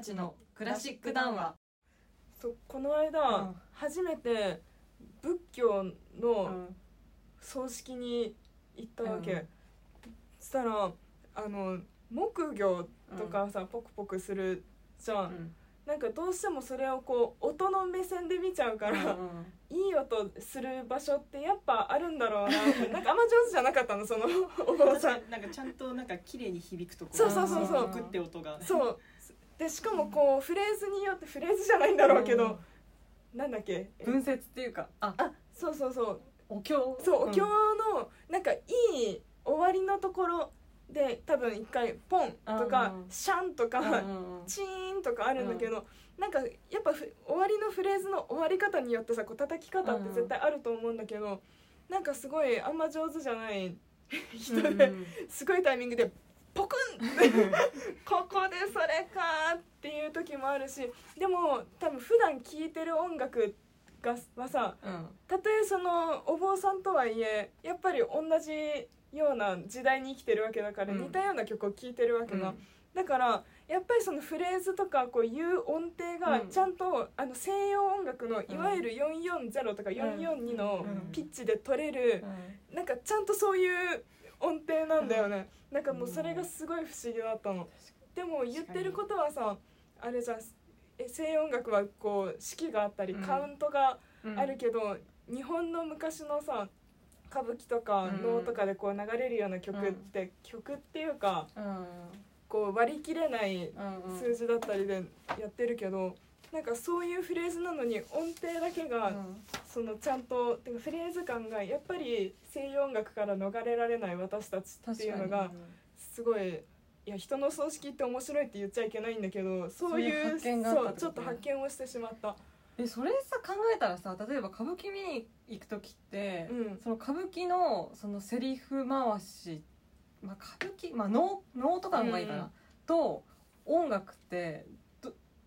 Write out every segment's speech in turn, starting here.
たちのクラシック談話。そうこの間、うん。初めて仏教うのん。葬式に行ったわけ、うん。そしたらあの木魚とかさ、ポクポクするじゃん、うん。なんかどうしてもそれをこう音の目線で見ちゃうから、いい音する場所ってやっぱあるんだろうなって。なんかあんま上手じゃなかったのそのお坊さん。なんかちゃんとなんか綺麗に響くとこそうそうそうそう。グって音が。そうでしかもこうフレーズによってフレーズじゃないんだろうけど、なんだっけ？分節っていうかああそうそうそう。お経？そうお経んのなんかいい終わりのところで多分一回ポンとかうんシャンとかチーンとかあるんだけどなんかやっぱふ終わりのフレーズの終わり方によってさこう叩き方って絶対あると思うんだけどなんかすごいあんま上手じゃない人うんでうん。すごいタイミングで ここでそれかっていう時もあるしでも多分普段聴いてる音楽がはさうん。たとえそのお坊さんとはいえやっぱり同じような時代に生きてるわけだからうん。似たような曲を聴いてるわけが、うん。だからやっぱりそのフレーズとかこういう音程がうん。ちゃんと、あの西洋音楽のいわゆる440とか442のうん。ピッチで取れる、なんかちゃんとそういう音程なんだよね、なんかもうそれがすごい不思議だったの、でも言ってることはさあれじゃん。え西洋音楽はこう式があったり、うん。カウントがうん。あるけど、日本の昔のさ歌舞伎とかうん。能とかでこう流れるような曲って、曲っていうかうん。こう割り切れないうんうん。数字だったりでやってるけどなんかそういうフレーズなのに音程だけがそのちゃんとてかフレーズ感がやっぱり西洋音楽から逃れられない私たちっていうのがすごいいや人の葬式って面白いって言っちゃいけないんだけどそういうそうちょっと発見をしてしまった。えそれさ考えたらさ例えば歌舞伎見に行く時って、うん。その歌舞伎のそのセリフ回し、まあ、歌舞伎まあ能能とかの方がいいかな、うん。と音楽ってど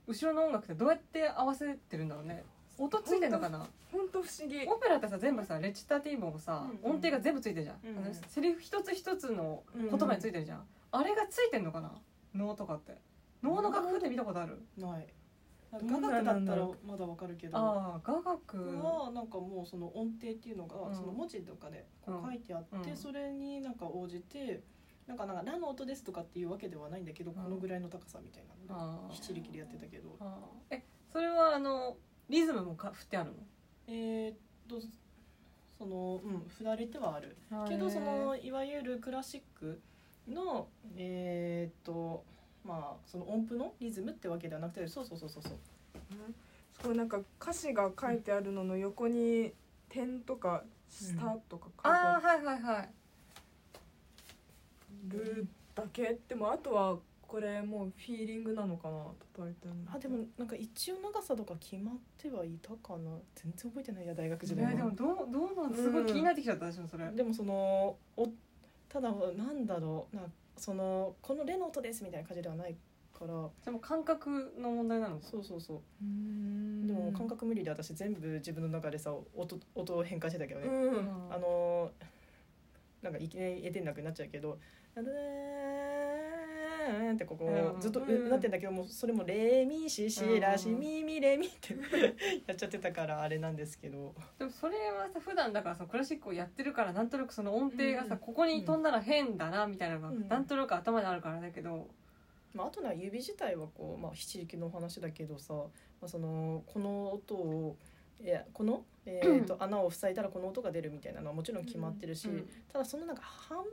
後ろの音楽ってどうやって合わせてるんだろうね。音ついてんのかな？本当不思議。オペラってさ全部さレチタティーボもさ、うんうん。音程が全部ついてるじゃん、うんあのセリフ一つ一つの言葉についてるじゃん、あれがついてんのかな？能とかって。能の楽譜って見たことある？ない。ど雅楽だったらまだわかるけど。ああ雅楽。はなんかもうその音程っていうのが、うん。その文字とかでこうん。う書いてあって、うん。それになんか応じてなんかなんか「ラ」の音ですとかっていうわけではないんだけど、ん。このぐらいの高さみたいなので七力でやってたけど。えそれはあのリズムもか振ってあるえーっとそのうん振られてはある。のけどそのいわゆるクラシックのえーっとまあその音符のリズムってわけではなくてそうそうそうそう。そうすごいなんか歌詞が書いてあるのの横に点とか下とか書いてあああはいはいはいるだけでもあとはこれもうフィーリングなのかな叩いてあでもなんか一応長さとか決まってはいたかな。全然覚えてないや大学時い代でもどうどうなんすごい気になってきちゃった私もそれ、でもそのおただなんだろうなそのこのレの音ですみたいな感じではないから。でも感覚の問題なの？かそうそうそう。うでも感覚無理で私全部自分の中でさ音音を変換してたけどね、うんなんかいきなり得点なくなっちゃうけど「あのーん」ってここうんずっとうんなってんだけどもうそれも「レミシシラシうんミミレミ」って やっちゃってたからあれなんですけど。でもそれはさ普段だからそのクラシックをやってるからなんとなくその音程がさ、うんここに飛んだら変だなみたいなのがうんなんとなく頭にあるからだけど、まあ、あとは指自体はこう、まあ、七力のお話だけどさ、まあ、そのこの音をいやこの、えー、と穴を塞いだらこの音が出るみたいなのはもちろん決まってるし、うんただそのなんか半分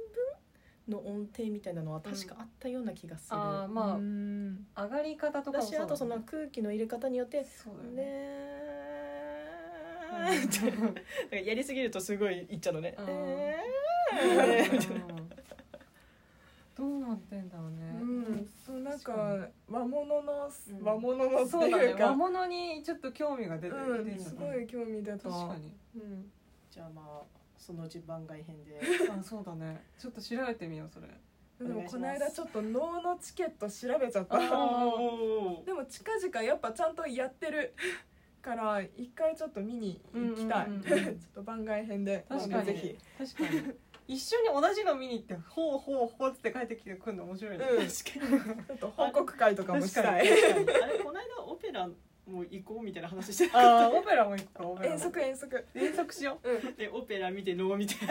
の音程みたいなのは確かあったような気がする。ああまあ、うん。上がり方とかだもそうだしあとその空気の入れ方によってそう。だよ「ねねー」ってなんかやりすぎるとすごいいっちゃうのね。うん。えうん。ーどうなってんだろうね、なんか確か和物のうん。和物のっていうか。和物にちょっと興味が出てうん出てたすごい興味出た。確かに。うん。じゃあまあそのうち番外編で。あそうだね。ちょっと調べてみようそれ。でもお願いします。この間ちょっと能のチケット調べちゃった。でも近々やっぱちゃんとやってるから一回ちょっと見に行きたい、うんうんうんうん。ちょっと番外編で。確かに。ぜひ。確かに一緒に同じの見に行ってほうほうほうって帰ってきてくるの面白いね、うん。確かに。ちょっと報告会とかもしたい。確かに。あれこの間オペラも行こうみたいな話してた。ああオペラも行くかオペラも。遠足遠足。遠足しよう。うん。でオペラ見て能みたい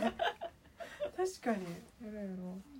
な。確かに。やろうやろう